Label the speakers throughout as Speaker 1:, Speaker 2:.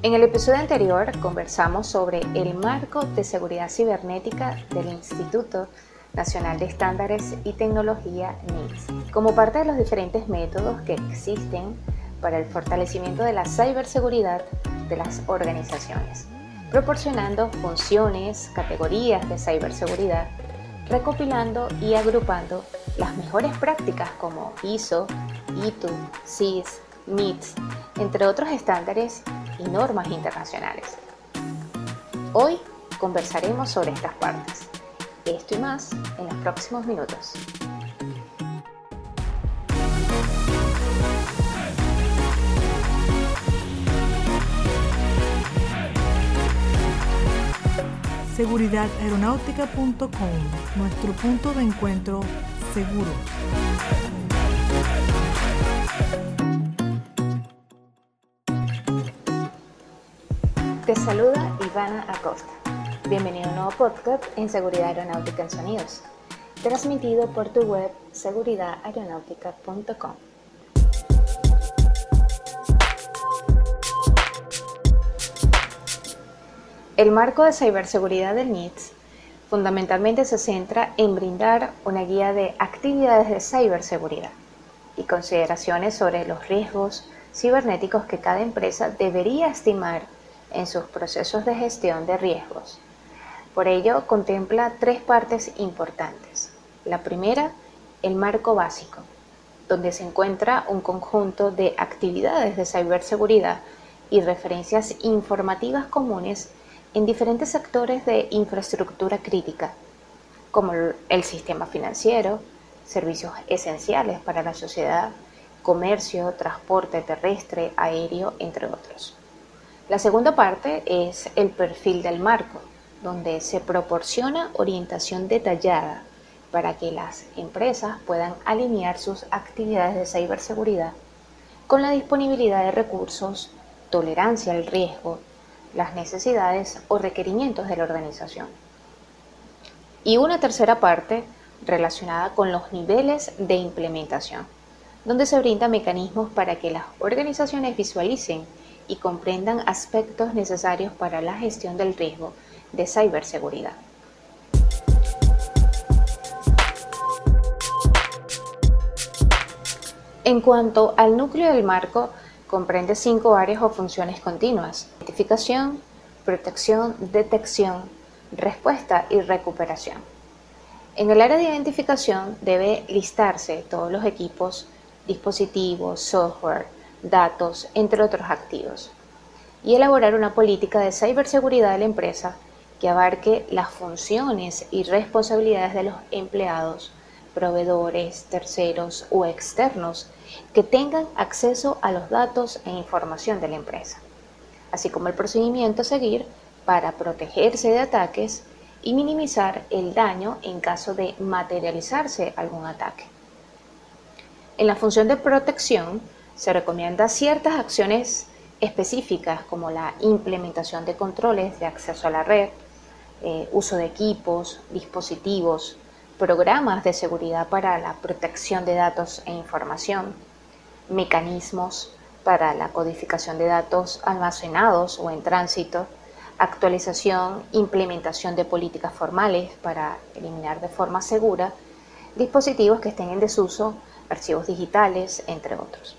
Speaker 1: En el episodio anterior conversamos sobre el marco de seguridad cibernética del Instituto Nacional de Estándares y Tecnología NIST, como parte de los diferentes métodos que existen para el fortalecimiento de la ciberseguridad de las organizaciones, proporcionando funciones, categorías de ciberseguridad, recopilando y agrupando las mejores prácticas como ISO, ITU, CIS, MITS, entre otros estándares y normas internacionales. Hoy conversaremos sobre estas partes. Esto y más en los próximos minutos.
Speaker 2: seguridadaeronáutica.com, nuestro punto de encuentro seguro.
Speaker 1: Saluda Ivana Acosta. Bienvenido a un nuevo podcast en Seguridad Aeronáutica en Sonidos, transmitido por tu web seguridadaeronáutica.com. El marco de ciberseguridad del NITS fundamentalmente se centra en brindar una guía de actividades de ciberseguridad y consideraciones sobre los riesgos cibernéticos que cada empresa debería estimar en sus procesos de gestión de riesgos. Por ello, contempla tres partes importantes. La primera, el marco básico, donde se encuentra un conjunto de actividades de ciberseguridad y referencias informativas comunes en diferentes sectores de infraestructura crítica, como el sistema financiero, servicios esenciales para la sociedad, comercio, transporte terrestre, aéreo, entre otros. La segunda parte es el perfil del marco, donde se proporciona orientación detallada para que las empresas puedan alinear sus actividades de ciberseguridad con la disponibilidad de recursos, tolerancia al riesgo, las necesidades o requerimientos de la organización. Y una tercera parte relacionada con los niveles de implementación, donde se brindan mecanismos para que las organizaciones visualicen y comprendan aspectos necesarios para la gestión del riesgo de ciberseguridad. En cuanto al núcleo del marco, comprende cinco áreas o funciones continuas, identificación, protección, detección, respuesta y recuperación. En el área de identificación debe listarse todos los equipos, dispositivos, software, datos, entre otros activos, y elaborar una política de ciberseguridad de la empresa que abarque las funciones y responsabilidades de los empleados, proveedores, terceros o externos que tengan acceso a los datos e información de la empresa, así como el procedimiento a seguir para protegerse de ataques y minimizar el daño en caso de materializarse algún ataque. En la función de protección se recomienda ciertas acciones específicas como la implementación de controles de acceso a la red, eh, uso de equipos, dispositivos, programas de seguridad para la protección de datos e información, mecanismos para la codificación de datos almacenados o en tránsito, actualización, implementación de políticas formales para eliminar de forma segura dispositivos que estén en desuso, archivos digitales, entre otros.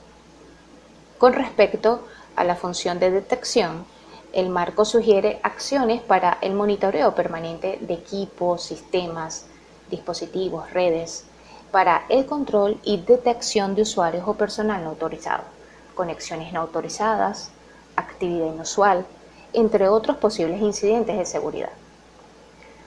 Speaker 1: Con respecto a la función de detección, el marco sugiere acciones para el monitoreo permanente de equipos, sistemas, dispositivos, redes, para el control y detección de usuarios o personal no autorizado, conexiones no autorizadas, actividad inusual, entre otros posibles incidentes de seguridad.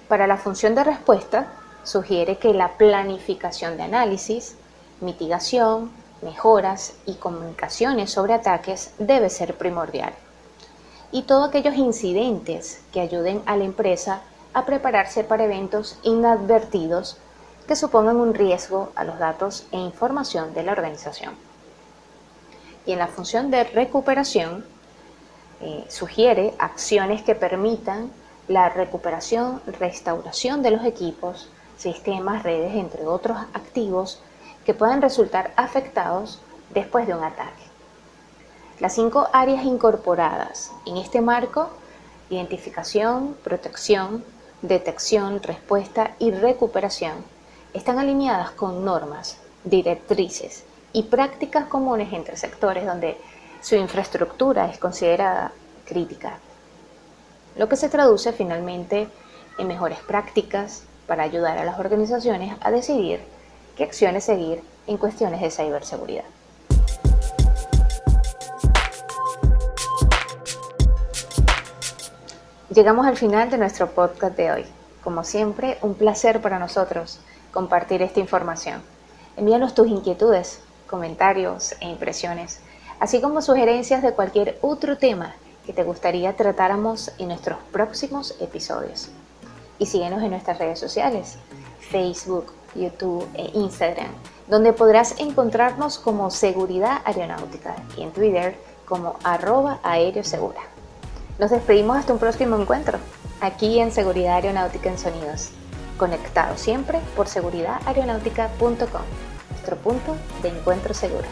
Speaker 1: Para la función de respuesta, sugiere que la planificación de análisis, mitigación, mejoras y comunicaciones sobre ataques debe ser primordial. Y todos aquellos incidentes que ayuden a la empresa a prepararse para eventos inadvertidos que supongan un riesgo a los datos e información de la organización. Y en la función de recuperación, eh, sugiere acciones que permitan la recuperación, restauración de los equipos, sistemas, redes, entre otros activos que puedan resultar afectados después de un ataque. Las cinco áreas incorporadas en este marco, identificación, protección, detección, respuesta y recuperación, están alineadas con normas, directrices y prácticas comunes entre sectores donde su infraestructura es considerada crítica, lo que se traduce finalmente en mejores prácticas para ayudar a las organizaciones a decidir qué acciones seguir en cuestiones de ciberseguridad. Llegamos al final de nuestro podcast de hoy. Como siempre, un placer para nosotros compartir esta información. Envíanos tus inquietudes, comentarios e impresiones, así como sugerencias de cualquier otro tema que te gustaría tratáramos en nuestros próximos episodios. Y síguenos en nuestras redes sociales, Facebook, YouTube e Instagram, donde podrás encontrarnos como Seguridad Aeronáutica y en Twitter como arroba aerosegura. Nos despedimos hasta un próximo encuentro, aquí en Seguridad Aeronáutica en Sonidos, conectado siempre por seguridadaeronáutica.com, nuestro punto de encuentro seguro.